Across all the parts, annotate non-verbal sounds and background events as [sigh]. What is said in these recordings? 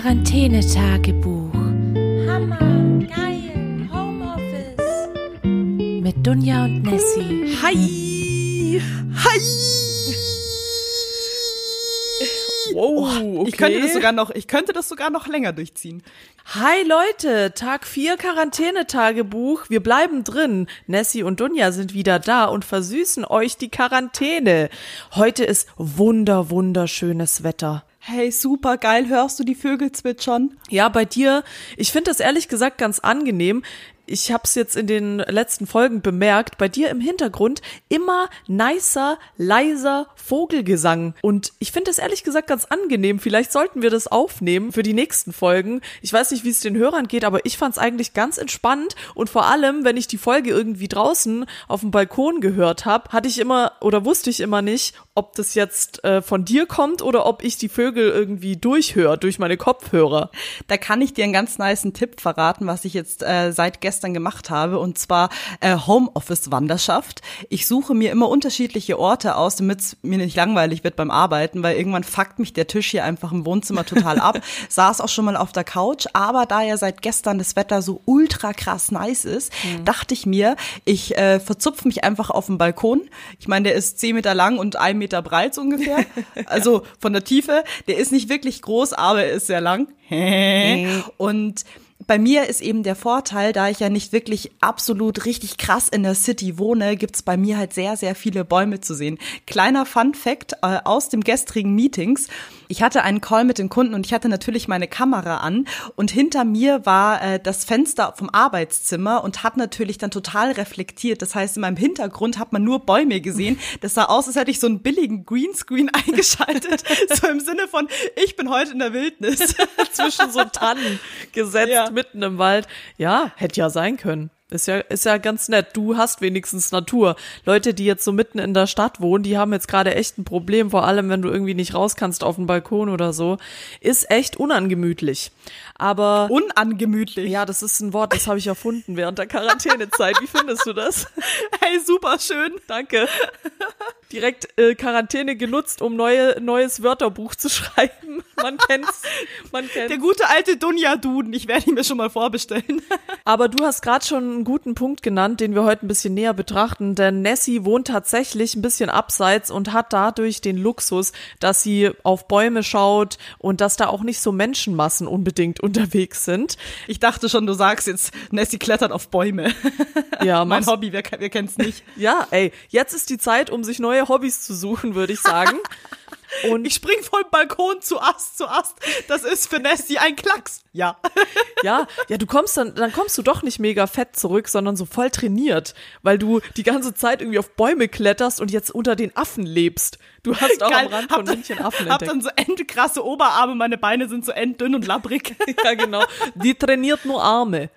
Quarantänetagebuch Hammer, geil, Homeoffice. mit Dunja und Nessie. Hi! Hi! Wow, ich könnte das sogar noch, ich könnte das sogar noch länger durchziehen. Hi Leute, Tag 4 Quarantänetagebuch. Wir bleiben drin. Nessie und Dunja sind wieder da und versüßen euch die Quarantäne. Heute ist wunder, wunderschönes Wetter. Hey, super geil, hörst du die Vögel zwitschern? Ja, bei dir, ich finde das ehrlich gesagt ganz angenehm. Ich habe es jetzt in den letzten Folgen bemerkt, bei dir im Hintergrund immer nicer, leiser Vogelgesang. Und ich finde das ehrlich gesagt ganz angenehm. Vielleicht sollten wir das aufnehmen für die nächsten Folgen. Ich weiß nicht, wie es den Hörern geht, aber ich fand es eigentlich ganz entspannt. Und vor allem, wenn ich die Folge irgendwie draußen auf dem Balkon gehört habe, hatte ich immer oder wusste ich immer nicht, ob das jetzt äh, von dir kommt oder ob ich die Vögel irgendwie durchhöre, durch meine Kopfhörer. Da kann ich dir einen ganz niceen Tipp verraten, was ich jetzt äh, seit gestern gemacht habe, und zwar äh, Homeoffice-Wanderschaft. Ich suche mir immer unterschiedliche Orte aus, damit es mir nicht langweilig wird beim Arbeiten, weil irgendwann fuckt mich der Tisch hier einfach im Wohnzimmer total ab. [laughs] Saß auch schon mal auf der Couch, aber da ja seit gestern das Wetter so ultra krass nice ist, dachte ich mir, ich äh, verzupfe mich einfach auf dem Balkon. Ich meine, der ist zehn Meter lang und ein Meter breit so ungefähr. [laughs] Also von der Tiefe. Der ist nicht wirklich groß, aber er ist sehr lang. [laughs] und bei mir ist eben der Vorteil, da ich ja nicht wirklich absolut richtig krass in der City wohne, gibt's bei mir halt sehr, sehr viele Bäume zu sehen. Kleiner Fun Fact äh, aus dem gestrigen Meetings. Ich hatte einen Call mit den Kunden und ich hatte natürlich meine Kamera an und hinter mir war äh, das Fenster vom Arbeitszimmer und hat natürlich dann total reflektiert. Das heißt, in meinem Hintergrund hat man nur Bäume gesehen. Das sah aus, als hätte ich so einen billigen Greenscreen [laughs] eingeschaltet. so im Sinne von, ich bin heute in der Wildnis. [laughs] Zwischen so Tannen gesetzt, Ja. mitten im Wald. Ja, hätte ja sein können. Ist ja, ist ja ganz nett. Du hast wenigstens Natur. Leute, die jetzt so mitten in der Stadt wohnen, die haben jetzt gerade echt ein Problem, vor allem wenn du irgendwie nicht raus kannst auf den Balkon oder so. Ist echt unangemütlich. Aber Unangemütlich. ja, das ist ein Wort, das habe ich erfunden während der Quarantänezeit. Wie findest du das? [laughs] Hey, super schön. Danke. Direkt äh, Quarantäne genutzt, um neue, neues Wörterbuch zu schreiben. Man kennt's. Man kennt's. Der gute alte Dunja-Duden. Ich werde ihn mir schon mal vorbestellen. Aber du hast gerade schon einen guten Punkt genannt, den wir heute ein bisschen näher betrachten, denn Nessie wohnt tatsächlich ein bisschen abseits und hat dadurch den Luxus, dass sie auf Bäume schaut und dass da auch nicht so Menschenmassen unbedingt [laughs] unterwegs sind. Ich dachte schon, du sagst jetzt, Nessie klettert auf Bäume. [laughs] Ja, mein Hobby, wer, wer kennt's nicht? Ja, ey, jetzt ist die Zeit, um sich neue Hobbys zu suchen, würde ich sagen. [laughs] Und Ich spring vom Balkon zu Ast zu Ast. Das ist für Nessie ein Klacks. Ja. Ja, ja, du kommst dann, dann kommst du doch nicht mega fett zurück, sondern so voll trainiert, weil du die ganze Zeit irgendwie auf Bäume kletterst und jetzt unter den Affen lebst. Du hast auch am Rand von dann- München Affen hab entdeckt. dann so endkrasse Oberarme, meine Beine sind so enddünn und labbrig. [laughs] ja, genau. Die trainiert nur Arme.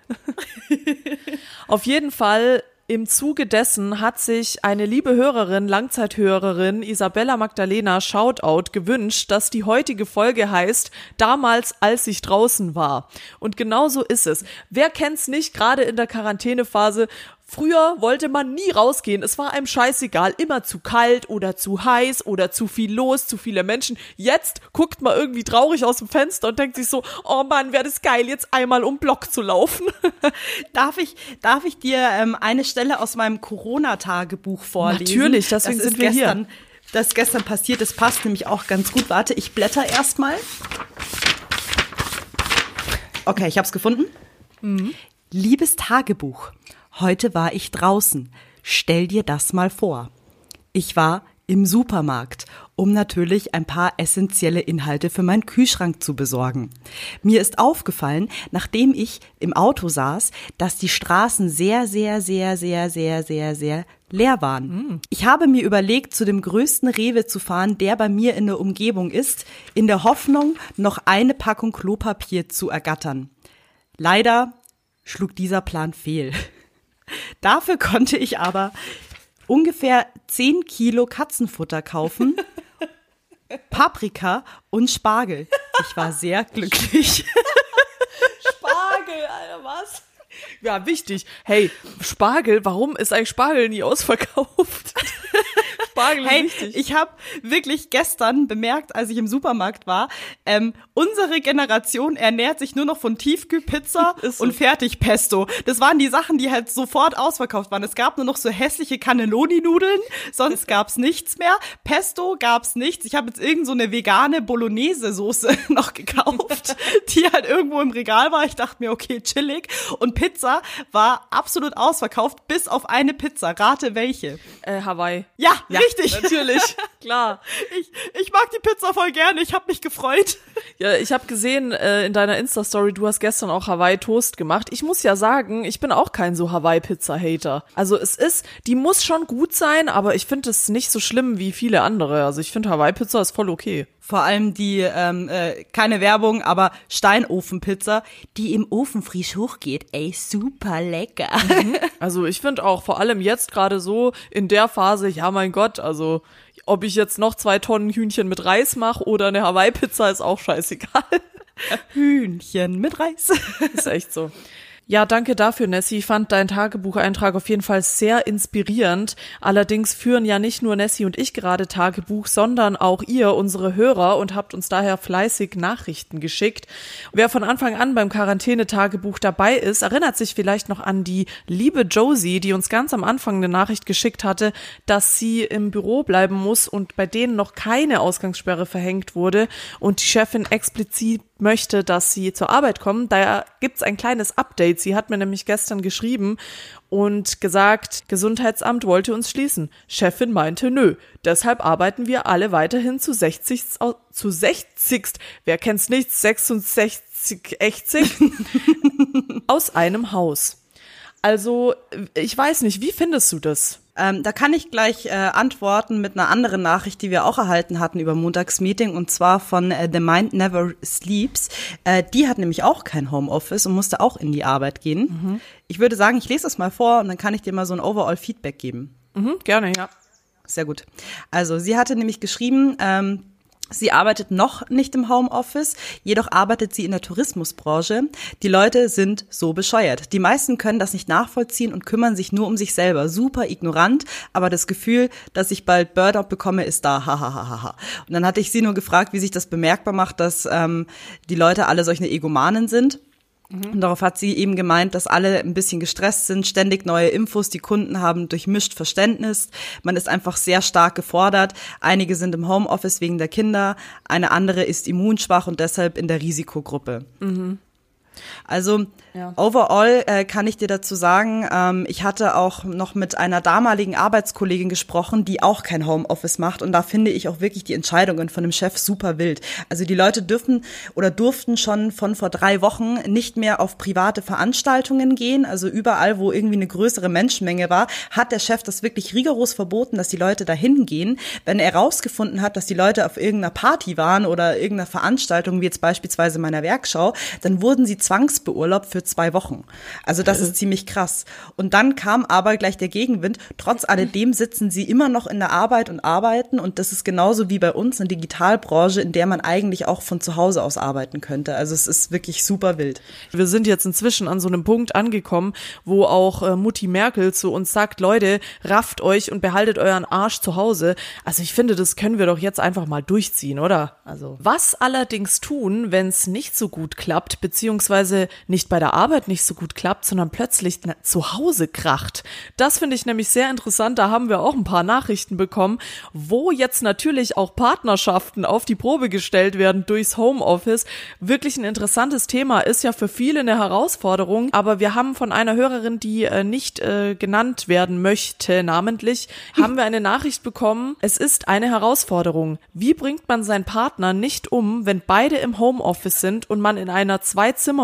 [laughs] Auf jeden Fall. Im Zuge dessen hat sich eine liebe Hörerin, Langzeithörerin, Isabella Magdalena Shoutout gewünscht, dass die heutige Folge heißt Damals, als ich draußen war. Und genau so ist es. Wer kennt's nicht, gerade in der Quarantänephase, Früher wollte man nie rausgehen. Es war einem scheißegal. Immer zu kalt oder zu heiß oder zu viel los, zu viele Menschen. Jetzt guckt man irgendwie traurig aus dem Fenster und denkt sich so, oh Mann, wäre das geil, jetzt einmal um Block zu laufen. [laughs] Darf ich, darf ich dir ähm, eine Stelle aus meinem Corona-Tagebuch vorlesen? Natürlich, deswegen das sind wir hier. gestern, Das ist gestern passiert, das passt nämlich auch ganz gut. Warte, ich blätter erstmal. Okay, ich hab's gefunden. Liebes Tagebuch, heute war ich draußen. Stell dir das mal vor. Ich war im Supermarkt, um natürlich ein paar essentielle Inhalte für meinen Kühlschrank zu besorgen. Mir ist aufgefallen, nachdem ich im Auto saß, dass die Straßen sehr, sehr, sehr, sehr, sehr, sehr, sehr leer waren. Ich habe mir überlegt, zu dem größten Rewe zu fahren, der bei mir in der Umgebung ist, in der Hoffnung, noch eine Packung Klopapier zu ergattern. Leider schlug dieser Plan fehl. Dafür konnte ich aber ungefähr 10 Kilo Katzenfutter kaufen, Paprika und Spargel. Ich war sehr glücklich. Spargel, Alter, was? Ja, wichtig. Hey, Spargel, warum ist eigentlich Spargel nie ausverkauft? Spargel Hey, wichtig. ich habe wirklich gestern bemerkt, als ich im Supermarkt war, ähm, unsere Generation ernährt sich nur noch von Tiefkühlpizza [laughs] so. und Fertigpesto. Das waren die Sachen, die halt sofort ausverkauft waren. Es gab nur noch so hässliche Cannelloni-Nudeln, sonst gab's nichts mehr. Pesto gab's nichts. Ich habe jetzt irgend so eine vegane Bolognese-Soße [laughs] noch gekauft, [laughs] die halt irgendwo im Regal war. Ich dachte mir, okay, chillig. Und Pizza war absolut ausverkauft, bis auf eine Pizza. Rate welche. Äh, Hawaii. Ja, richtig. [laughs] Natürlich, klar. Ich, ich mag die Pizza voll gerne, ich habe mich gefreut. Ja, ich habe gesehen äh, in deiner Insta-Story, du hast gestern auch Hawaii-Toast gemacht. Ich muss ja sagen, ich bin auch kein so Hawaii-Pizza-Hater. Also es ist, die muss schon gut sein, aber ich finde es nicht so schlimm wie viele andere. Also ich finde Hawaii-Pizza ist voll okay. Vor allem die, ähm, äh, keine Werbung, aber Steinofenpizza, die im Ofen frisch hochgeht. Ey, super lecker. [laughs] Also ich finde auch vor allem jetzt gerade so in der Phase, ja mein Gott, also ob ich jetzt noch zwei Tonnen Hühnchen mit Reis mache oder eine Hawaii-Pizza ist auch scheißegal. [laughs] Hühnchen mit Reis. Ist echt so. Ja, danke dafür, Nessie. Ich fand deinen Tagebucheintrag auf jeden Fall sehr inspirierend. Allerdings führen ja nicht nur Nessie und ich gerade Tagebuch, sondern auch ihr, unsere Hörer, und habt uns daher fleißig Nachrichten geschickt. Wer von Anfang an beim Quarantänetagebuch dabei ist, erinnert sich vielleicht noch an die liebe Josie, die uns ganz am Anfang eine Nachricht geschickt hatte, dass sie im Büro bleiben muss und bei denen noch keine Ausgangssperre verhängt wurde und die Chefin explizit möchte, dass sie zur Arbeit kommen. Da gibt's ein kleines Update. Sie hat mir nämlich gestern geschrieben und gesagt, Gesundheitsamt wollte uns schließen. Chefin meinte, nö. Deshalb arbeiten wir alle weiterhin zu 60, au- zu 60, wer kennt's nicht, 66, 80 [laughs] aus einem Haus. Also, ich weiß nicht, wie findest du das? Ähm, da kann ich gleich äh, antworten mit einer anderen Nachricht, die wir auch erhalten hatten über Montagsmeeting und zwar von äh, The Mind Never Sleeps. Äh, die hat nämlich auch kein Homeoffice und musste auch in die Arbeit gehen. Ich würde sagen, ich lese das mal vor und dann kann ich dir mal so ein Overall-Feedback geben. Mhm, gerne, ja. Sehr gut. Also sie hatte nämlich geschrieben, ähm, sie arbeitet noch nicht im Homeoffice, jedoch arbeitet sie in der Tourismusbranche. Die Leute sind so bescheuert. Die meisten können das nicht nachvollziehen und kümmern sich nur um sich selber. Super ignorant, aber das Gefühl, dass ich bald Burnout bekomme, ist da. Ha, ha, ha, ha, ha. Und dann hatte ich sie nur gefragt, wie sich das bemerkbar macht, dass ähm, die Leute alle solche Egomanen sind. Und darauf hat sie eben gemeint, dass alle ein bisschen gestresst sind, ständig neue Infos, die Kunden haben durchmischt Verständnis. Man ist einfach sehr stark gefordert. Einige sind im Homeoffice wegen der Kinder, eine andere ist immunschwach und deshalb in der Risikogruppe. Also Ja. overall äh, kann ich dir dazu sagen, ähm, ich hatte auch noch mit einer damaligen Arbeitskollegin gesprochen, die auch kein Homeoffice macht und da finde ich auch wirklich die Entscheidungen von dem Chef super wild. Also die Leute dürfen oder durften schon von vor drei Wochen nicht mehr auf private Veranstaltungen gehen, also überall, wo irgendwie eine größere Menschenmenge war, hat der Chef das wirklich rigoros verboten, dass die Leute dahin gehen. Wenn er herausgefunden hat, dass die Leute auf irgendeiner Party waren oder irgendeiner Veranstaltung, wie jetzt beispielsweise meiner Werkschau, dann wurden sie zwangsbeurlaubt für zwei Wochen. Also das ist ziemlich krass. Und dann kam aber gleich der Gegenwind. Trotz alledem sitzen sie immer noch in der Arbeit und arbeiten. Und das ist genauso wie bei uns eine Digitalbranche, in der man eigentlich auch von zu Hause aus arbeiten könnte. Also es ist wirklich super wild. Wir sind jetzt inzwischen an so einem Punkt angekommen, wo auch äh, Mutti Merkel zu uns sagt, Leute, rafft euch und behaltet euren Arsch zu Hause. Also ich finde, das können wir doch jetzt einfach mal durchziehen, oder? Also was allerdings tun, wenn es nicht so gut klappt, beziehungsweise nicht bei der Arbeit nicht so gut klappt, sondern plötzlich zu Hause kracht. Das finde ich nämlich sehr interessant. Da haben wir auch ein paar Nachrichten bekommen, wo jetzt natürlich auch Partnerschaften auf die Probe gestellt werden durchs Homeoffice. Wirklich ein interessantes Thema, ist ja für viele eine Herausforderung, aber wir haben von einer Hörerin, die äh, nicht äh, genannt werden möchte, namentlich, [laughs] haben wir eine Nachricht bekommen, es ist eine Herausforderung. Wie bringt man seinen Partner nicht um, wenn beide im Homeoffice sind und man in einer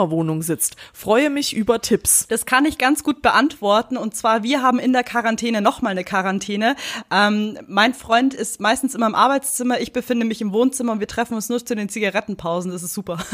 Zwei-Zimmer-Wohnung sitzt? Freue mich über Tipps. Das kann ich ganz gut beantworten. Und zwar, wir haben in der Quarantäne nochmal eine Quarantäne. Ähm, mein Freund ist meistens immer im Arbeitszimmer, ich befinde mich im Wohnzimmer und wir treffen uns nur zu den Zigarettenpausen. Das ist super. [laughs]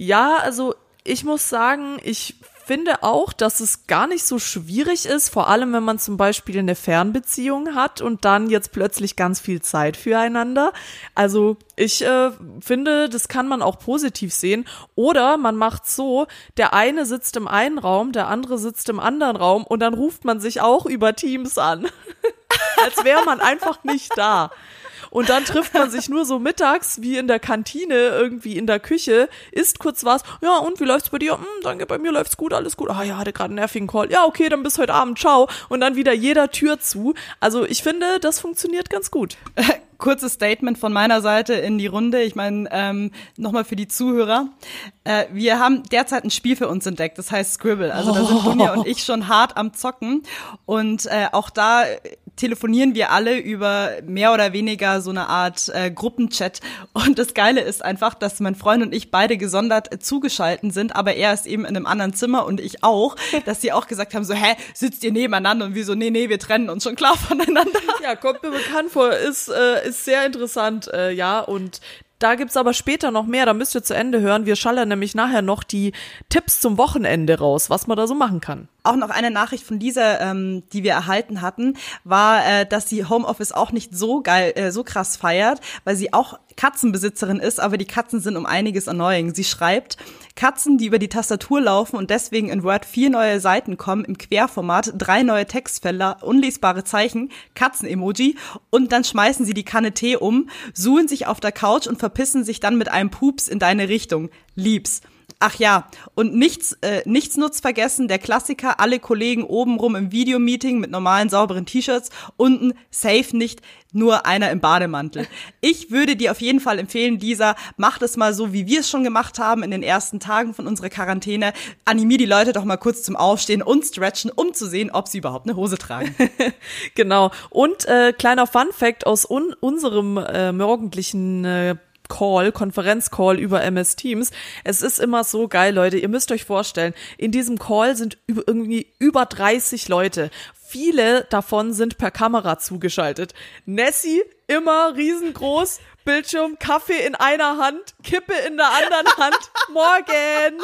Ja, also ich muss sagen, ich finde auch, dass es gar nicht so schwierig ist, vor allem wenn man zum Beispiel eine Fernbeziehung hat und dann jetzt plötzlich ganz viel Zeit füreinander. Also ich äh, finde, das kann man auch positiv sehen. Oder man macht so, der eine sitzt im einen Raum, der andere sitzt im anderen Raum und dann ruft man sich auch über Teams an. [laughs] als wäre man einfach nicht da. Und dann trifft man sich nur so mittags wie in der Kantine, irgendwie in der Küche, isst kurz was. Ja, und wie läuft's bei dir? Hm, danke, bei mir läuft's gut, alles gut. Ah ja, hatte gerade einen nervigen Call. Ja, okay, dann bis heute Abend, ciao. Und dann wieder jeder Tür zu. Also ich finde, das funktioniert ganz gut. [laughs] Kurzes Statement von meiner Seite in die Runde. Ich meine, ähm, nochmal für die Zuhörer. Äh, wir haben derzeit ein Spiel für uns entdeckt, das heißt Scribble. Also da sind Dunja und [laughs] ich schon hart am Zocken. Und äh, auch da telefonieren wir alle über mehr oder weniger so eine Art äh, Gruppenchat. Und das Geile ist einfach, dass mein Freund und ich beide gesondert äh, zugeschalten sind, aber er ist eben in einem anderen Zimmer und ich auch, [laughs] dass sie auch gesagt haben, so, hä, sitzt ihr nebeneinander? Und wir so, nee, nee, wir trennen uns schon klar [laughs] voneinander. Ja, kommt mir bekannt vor, ist, äh, ist sehr interessant, äh, ja, und da gibt's aber später noch mehr, da müsst ihr zu Ende hören. Wir schallern nämlich nachher noch die Tipps zum Wochenende raus, was man da so machen kann. Auch noch eine Nachricht von dieser, ähm, die wir erhalten hatten, war, äh, dass die Homeoffice auch nicht so geil, äh, so krass feiert, weil sie auch Katzenbesitzerin ist, aber die Katzen sind um einiges annoying. Sie schreibt, Katzen, die über die Tastatur laufen und deswegen in Word vier neue Seiten kommen im Querformat, drei neue Textfelder, unlesbare Zeichen, Katzen-Emoji und dann schmeißen sie die Kanne Tee um, suhlen sich auf der Couch und verpissen sich dann mit einem Pups in deine Richtung. Liebs. Ach ja, und nichts, äh, nichts nutzt vergessen, der Klassiker, alle Kollegen obenrum im Videomeeting mit normalen, sauberen T-Shirts, unten safe nicht, nur einer im Bademantel. Ich würde dir auf jeden Fall empfehlen, Lisa, mach das mal so, wie wir es schon gemacht haben in den ersten Tagen von unserer Quarantäne. Animier die Leute doch mal kurz zum Aufstehen und Stretchen, um zu sehen, ob sie überhaupt eine Hose tragen. [laughs] genau. Und äh, kleiner Fun Fact aus un unserem äh, morgendlichen äh, Call, Konferenzcall über MS Teams. Es ist immer so geil, Leute. Ihr müsst euch vorstellen, in diesem Call sind irgendwie über 30 Leute. Viele davon sind per Kamera zugeschaltet. Nessie immer riesengroß, Bildschirm, Kaffee in einer Hand, Kippe in der anderen Hand, [laughs] morgen.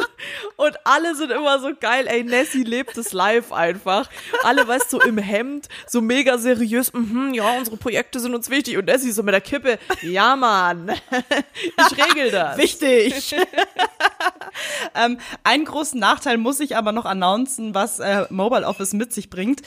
Und alle sind immer so geil, ey, Nessie lebt es live einfach. Alle, weißt du, so im Hemd, so mega seriös, mhm, ja, unsere Projekte sind uns wichtig. Und Nessie so mit der Kippe, ja, Mann, [laughs] ich regel das. Wichtig. [laughs] ähm, einen großen Nachteil muss ich aber noch announcen, was äh, Mobile Office mit sich bringt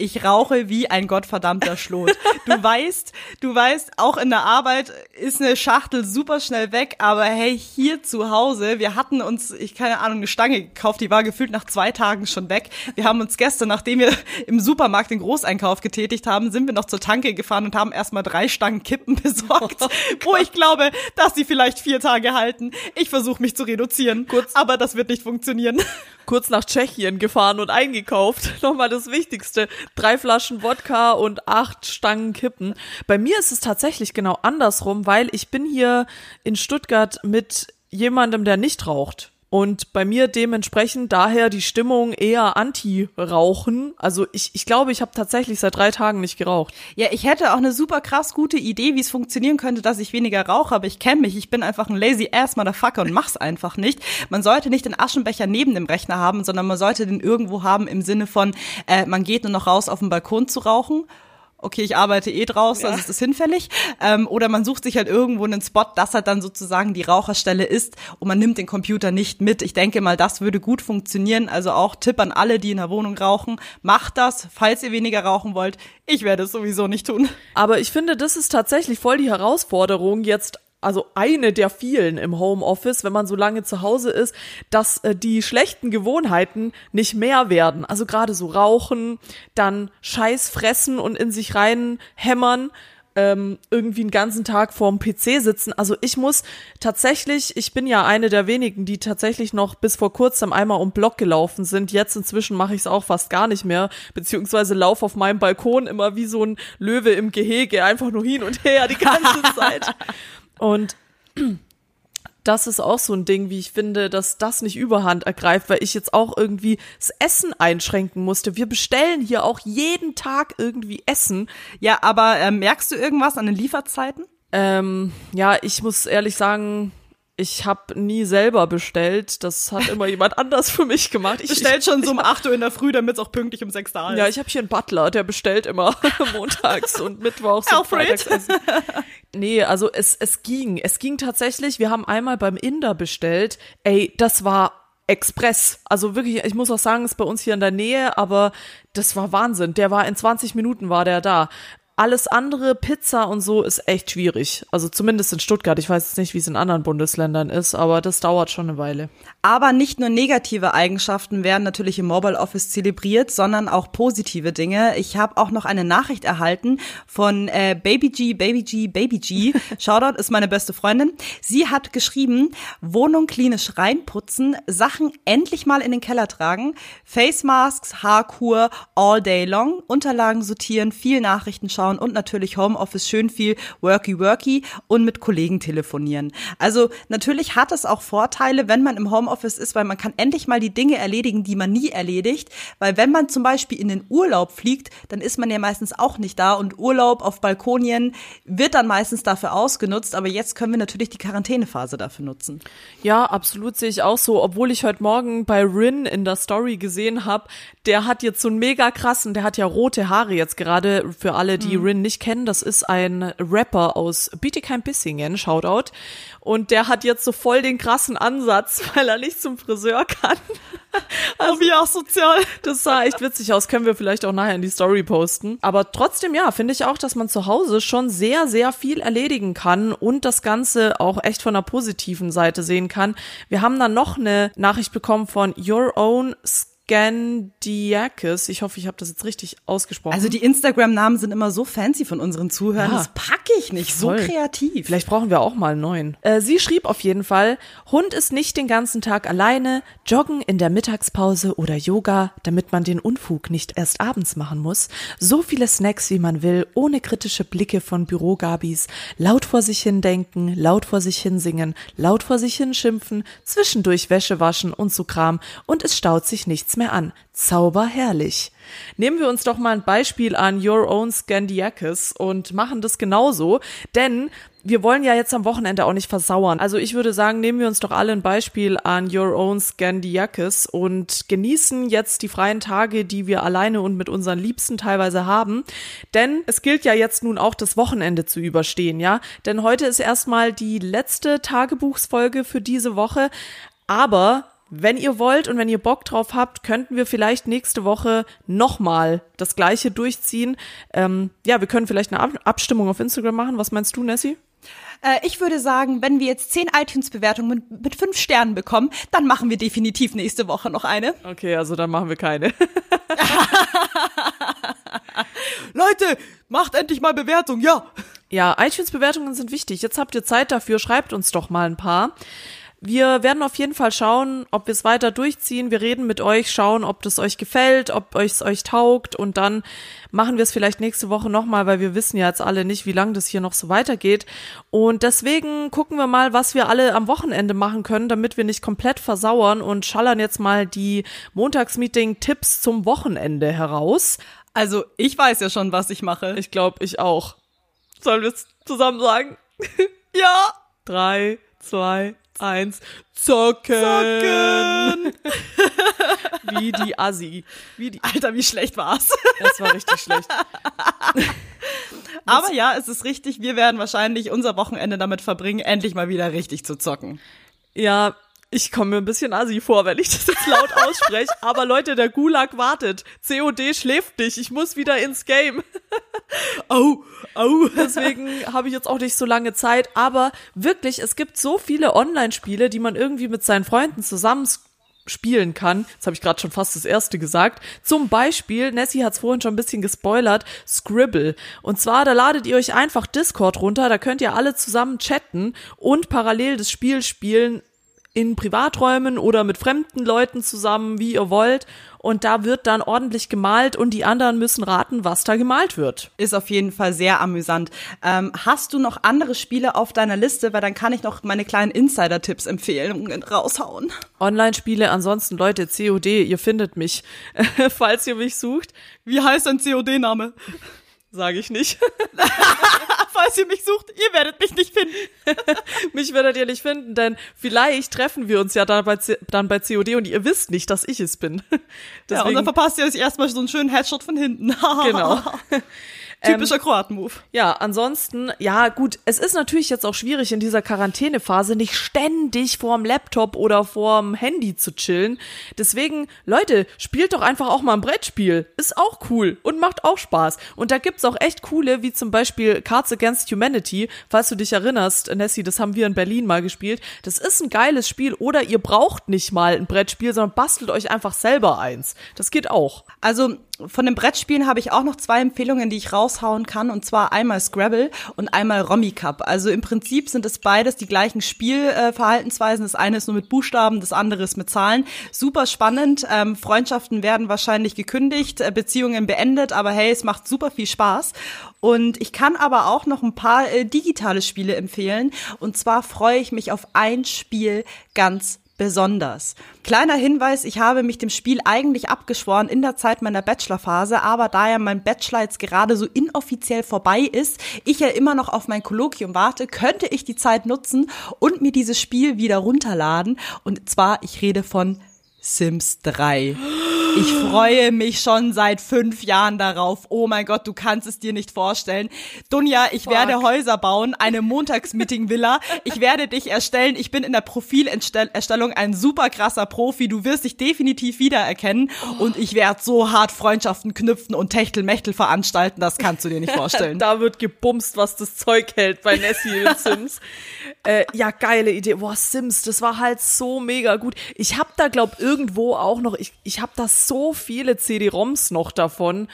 ich rauche wie ein gottverdammter Schlot. Du weißt, du weißt, auch in der Arbeit ist eine Schachtel super schnell weg, aber hey, hier zu Hause, wir hatten uns, ich keine Ahnung, eine Stange gekauft, die war gefühlt nach zwei Tagen schon weg. Wir haben uns gestern, nachdem wir im Supermarkt den Großeinkauf getätigt haben, sind wir noch zur Tanke gefahren und haben erstmal drei Stangen Kippen [laughs] besorgt, wo ich glaube, dass sie vielleicht vier Tage halten. Ich versuche mich zu reduzieren, kurz, aber das wird nicht funktionieren. Kurz nach Tschechien gefahren und eingekauft. Nochmal das Wichtigste drei Flaschen Wodka und acht Stangen Kippen. Bei mir ist es tatsächlich genau andersrum, weil ich bin hier in Stuttgart mit jemandem, der nicht raucht. Und bei mir dementsprechend daher die Stimmung eher anti-Rauchen. Also ich, ich glaube, ich habe tatsächlich seit drei Tagen nicht geraucht. Ja, ich hätte auch eine super krass gute Idee, wie es funktionieren könnte, dass ich weniger rauche, aber ich kenne mich. Ich bin einfach ein lazy ass Motherfucker und mach's einfach nicht. Man sollte nicht den Aschenbecher neben dem Rechner haben, sondern man sollte den irgendwo haben im Sinne von, äh, man geht nur noch raus auf den Balkon zu rauchen okay, ich arbeite eh draußen, ja. also ist das hinfällig. Ähm, oder man sucht sich halt irgendwo einen Spot, das halt dann sozusagen die Raucherstelle ist und man nimmt den Computer nicht mit. Ich denke mal, das würde gut funktionieren. Also auch Tipp an alle, die in der Wohnung rauchen, macht das, falls ihr weniger rauchen wollt. Ich werde es sowieso nicht tun. Aber ich finde, das ist tatsächlich voll die Herausforderung, jetzt also eine der vielen im Homeoffice, wenn man so lange zu Hause ist, dass äh, die schlechten Gewohnheiten nicht mehr werden. Also gerade so rauchen, dann Scheiß fressen und in sich rein hämmern, ähm, irgendwie einen ganzen Tag vorm PC sitzen. Also ich muss tatsächlich, ich bin ja eine der wenigen, die tatsächlich noch bis vor kurzem einmal um Block gelaufen sind. Jetzt inzwischen mache ich es auch fast gar nicht mehr, beziehungsweise laufe auf meinem Balkon immer wie so ein Löwe im Gehege, einfach nur hin und her die ganze [laughs] Zeit. Und das ist auch so ein Ding, wie ich finde, dass das nicht überhand ergreift, weil ich jetzt auch irgendwie das Essen einschränken musste. Wir bestellen hier auch jeden Tag irgendwie Essen. Ja, aber äh, merkst du irgendwas an den Lieferzeiten? Ähm, ja, ich muss ehrlich sagen, ich habe nie selber bestellt. Das hat immer [laughs] jemand anders für mich gemacht. Ich bestellt schon so um [laughs] 8 Uhr in der Früh, damit es auch pünktlich um 6 da ist. Ja, ich habe hier einen Butler, der bestellt immer [laughs] montags und mittwochs und freitags Essen. Nee, also es, es ging. Es ging tatsächlich. Wir haben einmal beim Inder bestellt. Ey, das war Express. Also wirklich, ich muss auch sagen, ist bei uns hier in der Nähe, aber das war Wahnsinn. Der war in 20 Minuten war der da alles andere, Pizza und so, ist echt schwierig. Also zumindest in Stuttgart. Ich weiß jetzt nicht, wie es in anderen Bundesländern ist, aber das dauert schon eine Weile. Aber nicht nur negative Eigenschaften werden natürlich im Mobile Office zelebriert, sondern auch positive Dinge. Ich habe auch noch eine Nachricht erhalten von äh, Baby G, Baby G, Baby G. [laughs] Shoutout ist meine beste Freundin. Sie hat geschrieben, Wohnung klinisch reinputzen, Sachen endlich mal in den Keller tragen, Face Masks, Haarkur, all day long, Unterlagen sortieren, viel Nachrichten schauen und natürlich Homeoffice schön viel worky worky und mit Kollegen telefonieren. Also natürlich hat es auch Vorteile, wenn man im Homeoffice ist, weil man kann endlich mal die Dinge erledigen, die man nie erledigt. Weil wenn man zum Beispiel in den Urlaub fliegt, dann ist man ja meistens auch nicht da und Urlaub auf Balkonien wird dann meistens dafür ausgenutzt. Aber jetzt können wir natürlich die Quarantänephase dafür nutzen. Ja, absolut sehe ich auch so. Obwohl ich heute Morgen bei Rin in der Story gesehen habe, der hat jetzt so einen mega krassen, der hat ja rote Haare jetzt gerade. Für alle, die. Rin nicht kennen, das ist ein Rapper aus Bietigheim-Bissingen, Shoutout. Und der hat jetzt so voll den krassen Ansatz, [laughs] weil er nicht zum Friseur kann. [laughs] Also, wie auch sozial. Das sah echt witzig aus. Können wir vielleicht auch nachher in die Story posten. Aber trotzdem, ja, finde ich auch, dass man zu Hause schon sehr, sehr viel erledigen kann und das Ganze auch echt von der positiven Seite sehen kann. Wir haben dann noch eine Nachricht bekommen von Your Own Scandiakis. Ich hoffe, ich habe das jetzt richtig ausgesprochen. Also die Instagram-Namen sind immer so fancy von unseren Zuhörern. Ja, das packe ich nicht. Voll. So kreativ. Vielleicht brauchen wir auch mal einen neuen. Äh, sie schrieb auf jeden Fall, Hund ist nicht den ganzen Tag alleine, joggen in der Mittagspause oder Yoga, damit man den Unfug nicht erst abends machen muss. So viele Snacks, wie man will, ohne kritische Blicke von Bürogabis. Laut vor sich hin denken, laut vor sich hin singen, laut vor sich hin schimpfen, zwischendurch Wäsche waschen und so Kram und es staut sich nichts mehr an. Zauberherrlich. Nehmen wir uns doch mal ein Beispiel an Your Own Scandiakis und machen das genauso, denn wir wollen ja jetzt am Wochenende auch nicht versauern. Also ich würde sagen, nehmen wir uns doch alle ein Beispiel an Your Own Scandiakis und genießen jetzt die freien Tage, die wir alleine und mit unseren Liebsten teilweise haben. Denn es gilt ja jetzt nun auch das Wochenende zu überstehen, ja? Denn heute ist erstmal die letzte Tagebuchsfolge für diese Woche. Aber wenn ihr wollt und wenn ihr Bock drauf habt, könnten wir vielleicht nächste Woche nochmal das gleiche durchziehen. Ähm, ja, wir können vielleicht eine Ab Abstimmung auf Instagram machen. Was meinst du, Nessie? Äh, ich würde sagen, wenn wir jetzt zehn iTunes-Bewertungen mit, mit fünf Sternen bekommen, dann machen wir definitiv nächste Woche noch eine. [laughs] Okay, also dann machen wir keine. [laughs] Leute, macht endlich mal Bewertung, ja. [laughs] Ja, iTunes-Bewertungen sind wichtig. Jetzt habt ihr Zeit dafür, schreibt uns doch mal ein paar. Wir werden auf jeden Fall schauen, ob wir es weiter durchziehen. Wir reden mit euch, schauen, ob das euch gefällt, ob es euch taugt und dann machen wir es vielleicht nächste Woche nochmal, weil wir wissen ja jetzt alle nicht, wie lange das hier noch so weitergeht. Und deswegen gucken wir mal, was wir alle am Wochenende machen können, damit wir nicht komplett versauern und schallern jetzt mal die Montagsmeeting-Tipps zum Wochenende heraus. Also ich weiß ja schon, was ich mache. Ich glaube, ich auch. Sollen wir es zusammen sagen? [laughs] ja. Drei, zwei, eins, zocken. zocken. [laughs] wie die Assi. Wie die Alter, wie schlecht war's? Das war richtig schlecht. Aber ja, es ist richtig, wir werden wahrscheinlich unser Wochenende damit verbringen, endlich mal wieder richtig zu zocken. Ja, ich komme mir ein bisschen assi vor, wenn ich das jetzt laut ausspreche. [laughs] Aber Leute, der Gulag wartet. COD schläft nicht. Ich muss wieder ins Game. [laughs] oh, oh. Deswegen habe ich jetzt auch nicht so lange Zeit. Aber wirklich, es gibt so viele Online-Spiele, die man irgendwie mit seinen Freunden zusammen spielen kann. Jetzt habe ich gerade schon fast das erste gesagt. Zum Beispiel, Nessie hat es vorhin schon ein bisschen gespoilert, Scribble. Und zwar, da ladet ihr euch einfach Discord runter, da könnt ihr alle zusammen chatten und parallel das Spiel spielen in Privaträumen oder mit fremden Leuten zusammen, wie ihr wollt. Und da wird dann ordentlich gemalt und die anderen müssen raten, was da gemalt wird. Ist auf jeden Fall sehr amüsant. Ähm, hast du noch andere Spiele auf deiner Liste? Weil dann kann ich noch meine kleinen Insider-Tipps empfehlen, raushauen. Online-Spiele, ansonsten Leute, COD, ihr findet mich, [laughs] falls ihr mich sucht. Wie heißt dein COD-Name? Sage ich nicht. [laughs] Falls ihr mich sucht, ihr werdet mich nicht finden. [laughs] mich werdet ihr nicht finden, denn vielleicht treffen wir uns ja dann bei, dann bei COD und ihr wisst nicht, dass ich es bin. Deswegen, [laughs] ja, und dann verpasst ihr euch erstmal so einen schönen Headshot von hinten. genau. Typischer Kroaten-Move. Ja, ansonsten, ja gut, es ist natürlich jetzt auch schwierig in dieser Quarantänephase nicht ständig vorm Laptop oder vorm Handy zu chillen. Deswegen, Leute, spielt doch einfach auch mal ein Brettspiel. Ist auch cool und macht auch Spaß. Und da gibt's auch echt coole, wie zum Beispiel Cards Against Humanity. Falls du dich erinnerst, Nessie, das haben wir in Berlin mal gespielt. Das ist ein geiles Spiel oder ihr braucht nicht mal ein Brettspiel, sondern bastelt euch einfach selber eins. Das geht auch. Also von den Brettspielen habe ich auch noch zwei Empfehlungen, die ich raushauen kann, und zwar einmal Scrabble und einmal Romy Cup. Also im Prinzip sind es beides die gleichen Spielverhaltensweisen. Das eine ist nur mit Buchstaben, das andere ist mit Zahlen. Super spannend. Ähm, Freundschaften werden wahrscheinlich gekündigt, äh, Beziehungen beendet, aber hey, es macht super viel Spaß. Und ich kann aber auch noch ein paar äh, digitale Spiele empfehlen. Und zwar freue ich mich auf ein Spiel ganz besonders. Kleiner Hinweis, ich habe mich dem Spiel eigentlich abgeschworen in der Zeit meiner Bachelorphase, aber da ja mein Bachelor jetzt gerade so inoffiziell vorbei ist, ich ja immer noch auf mein Kolloquium warte, könnte ich die Zeit nutzen und mir dieses Spiel wieder runterladen. Und zwar, ich rede von Sims 3. Ich freue mich schon seit fünf Jahren darauf. Oh mein Gott, du kannst es dir nicht vorstellen. Dunja, ich Fuck. werde Häuser bauen, eine Montagsmeeting-Villa. Ich werde dich erstellen. Ich bin in der Profilerstellung ein super krasser Profi. Du wirst dich definitiv wiedererkennen. Und ich werde so hart Freundschaften knüpfen und Techtelmechtel veranstalten. Das kannst du dir nicht vorstellen. [laughs] da wird gebumst, was das Zeug hält bei Nessie und [laughs] Sims. äh, ja, geile Idee. Boah, Sims, das war halt so mega gut. Ich hab da, glaub, irgendwo auch noch, ich, ich hab das so viele CD-ROMs noch davon.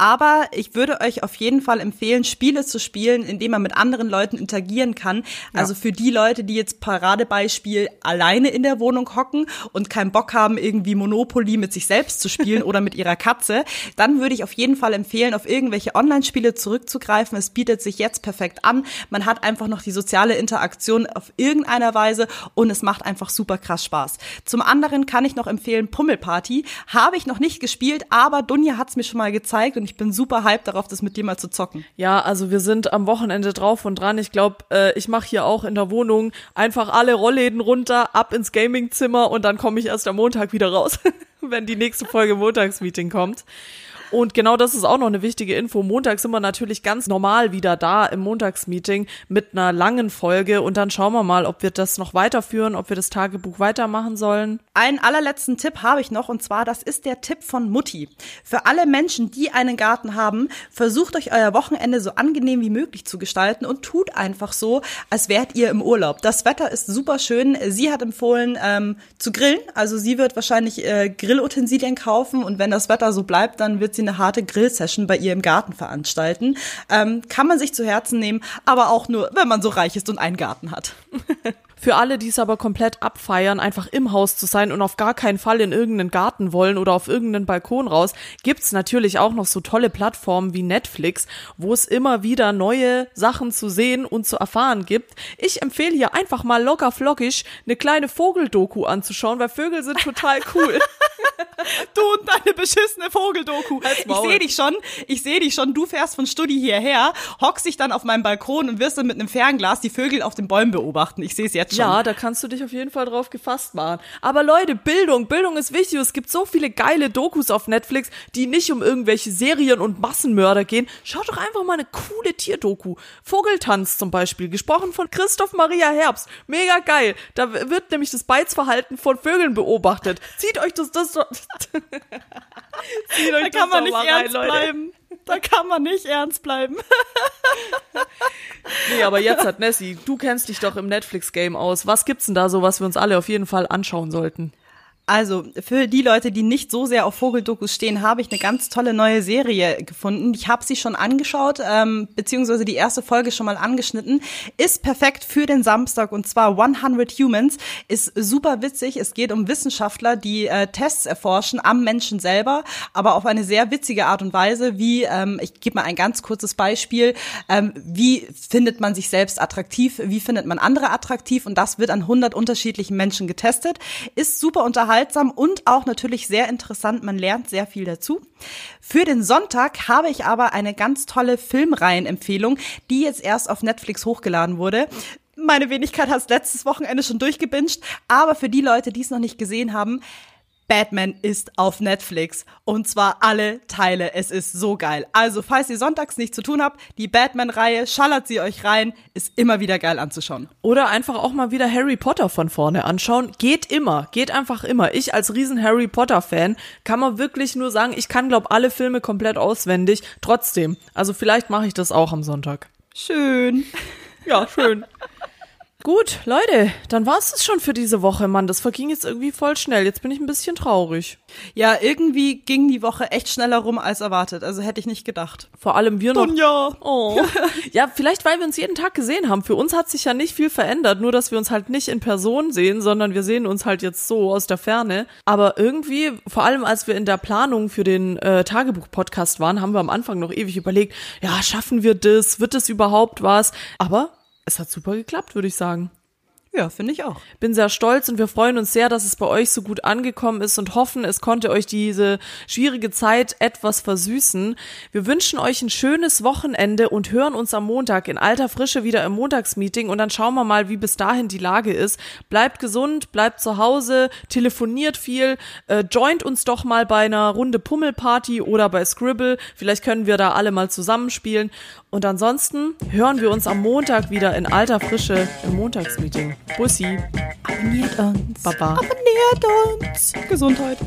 Aber ich würde euch auf jeden Fall empfehlen, Spiele zu spielen, indem man mit anderen Leuten interagieren kann. Ja. Also für die Leute, die jetzt Paradebeispiel alleine in der Wohnung hocken und keinen Bock haben, irgendwie Monopoly mit sich selbst zu spielen [laughs] oder mit ihrer Katze, dann würde ich auf jeden Fall empfehlen, auf irgendwelche Online-Spiele zurückzugreifen. Es bietet sich jetzt perfekt an. Man hat einfach noch die soziale Interaktion auf irgendeiner Weise und es macht einfach super krass Spaß. Zum anderen kann ich noch empfehlen Pummelparty. Habe ich noch nicht gespielt, aber Dunja hat es mir schon mal gezeigt und ich bin super hyped darauf, das mit dir mal zu zocken. Ja, also wir sind am Wochenende drauf und dran. Ich glaube, äh, ich mache hier auch in der Wohnung einfach alle Rollläden runter, ab ins Gamingzimmer und dann komme ich erst am Montag wieder raus, [laughs] wenn die nächste Folge Montagsmeeting kommt. Und genau das ist auch noch eine wichtige Info. Montag sind wir natürlich ganz normal wieder da im Montagsmeeting mit einer langen Folge und dann schauen wir mal, ob wir das noch weiterführen, ob wir das Tagebuch weitermachen sollen. Einen allerletzten Tipp habe ich noch und zwar, das ist der Tipp von Mutti. Für alle Menschen, die einen Garten haben, versucht euch euer Wochenende so angenehm wie möglich zu gestalten und tut einfach so, als wärt ihr im Urlaub. Das Wetter ist super schön. Sie hat empfohlen ähm, zu grillen, also sie wird wahrscheinlich äh, Grillutensilien kaufen und wenn das Wetter so bleibt, dann wird sie sie eine harte Grillsession bei ihr im Garten veranstalten. Ähm, kann man sich zu Herzen nehmen, aber auch nur, wenn man so reich ist und einen Garten hat. [laughs] Für alle, die es aber komplett abfeiern, einfach im Haus zu sein und auf gar keinen Fall in irgendeinen Garten wollen oder auf irgendeinen Balkon raus, gibt's natürlich auch noch so tolle Plattformen wie Netflix, wo es immer wieder neue Sachen zu sehen und zu erfahren gibt. Ich empfehle hier einfach mal locker flockig eine kleine Vogeldoku anzuschauen, weil Vögel sind total cool. [laughs] du und deine beschissene Vogeldoku. Ich sehe dich schon, ich sehe dich schon, du fährst von Studi hierher, hockst dich dann auf meinem Balkon und wirst dann mit einem Fernglas die Vögel auf den Bäumen beobachten. Ich sehe es jetzt jetzt schon. Ja, da kannst du dich auf jeden Fall drauf gefasst machen. Aber Leute, Bildung, Bildung ist wichtig. Es gibt so viele geile Dokus auf Netflix, die nicht um irgendwelche Serien und Massenmörder gehen. Schaut doch einfach mal eine coole Tierdoku. Vogeltanz zum Beispiel, gesprochen von Christoph Maria Herbst. Mega geil. Da wird nämlich das Beizverhalten von Vögeln beobachtet. Zieht euch das, das, [laughs] das Zieht euch da kann man nicht ernst rein, bleiben. Da kann man nicht ernst bleiben. [laughs] nee, aber jetzt hat Nessie, du kennst dich doch im Netflix-Game aus. Was gibt's denn da so, was wir uns alle auf jeden Fall anschauen sollten? Also, für die Leute, die nicht so sehr auf Vogeldokus stehen, habe ich eine ganz tolle neue Serie gefunden. Ich habe sie schon angeschaut, ähm, beziehungsweise die erste Folge schon mal angeschnitten. Ist perfekt für den Samstag und zwar 100 Humans. Ist super witzig. Es geht um Wissenschaftler, die äh, Tests erforschen am Menschen selber, aber auf eine sehr witzige Art und Weise. Wie, ähm, ich gebe mal ein ganz kurzes Beispiel. Ähm, wie findet man sich selbst attraktiv? Wie findet man andere attraktiv? Und das wird an 100 unterschiedlichen Menschen getestet. Ist super unterhaltsam unterhaltsam und auch natürlich sehr interessant. Man lernt sehr viel dazu. Für den Sonntag habe ich aber eine ganz tolle Filmreihenempfehlung, die jetzt erst auf Netflix hochgeladen wurde. Meine Wenigkeit hat es letztes Wochenende schon durchgebinged, aber für die Leute, die es noch nicht gesehen haben, Batman ist auf Netflix. Und zwar alle Teile. Es ist so geil. Also, falls ihr sonntags nichts zu tun habt, die Batman-Reihe, schallert sie euch rein. Ist immer wieder geil anzuschauen. Oder einfach auch mal wieder Harry Potter von vorne anschauen. Geht immer. Geht einfach immer. Ich als riesen Harry Potter-Fan kann man wirklich nur sagen, ich kann, glaub, alle Filme komplett auswendig. Trotzdem. Also vielleicht mache ich das auch am Sonntag. Schön. Ja, schön. [laughs] Gut, Leute, dann war's es schon für diese Woche, Mann. Das verging jetzt irgendwie voll schnell. Jetzt bin ich ein bisschen traurig. Ja, irgendwie ging die Woche echt schneller rum als erwartet. Also hätte ich nicht gedacht. Vor allem wir noch. Donja. Oh. [laughs] Ja, vielleicht, weil wir uns jeden Tag gesehen haben. Für uns hat sich ja nicht viel verändert, nur dass wir uns halt nicht in Person sehen, sondern wir sehen uns halt jetzt so aus der Ferne. Aber irgendwie, vor allem als wir in der Planung für den äh, Tagebuch-Podcast waren, haben wir am Anfang noch ewig überlegt, ja, schaffen wir das? Wird es überhaupt was? Aber es hat super geklappt, würde ich sagen. Ja, finde ich auch. Bin sehr stolz und wir freuen uns sehr, dass es bei euch so gut angekommen ist und hoffen, es konnte euch diese schwierige Zeit etwas versüßen. Wir wünschen euch ein schönes Wochenende und hören uns am Montag in alter Frische wieder im Montagsmeeting und dann schauen wir mal, wie bis dahin die Lage ist. Bleibt gesund, bleibt zu Hause, telefoniert viel, äh, joint uns doch mal bei einer Runde Pummelparty oder bei Scribble. Vielleicht können wir da alle mal zusammenspielen. Und ansonsten hören wir uns am Montag wieder in alter Frische im Montagsmeeting. Bussi. Abonniert uns. Baba. Abonniert uns. Gesundheit.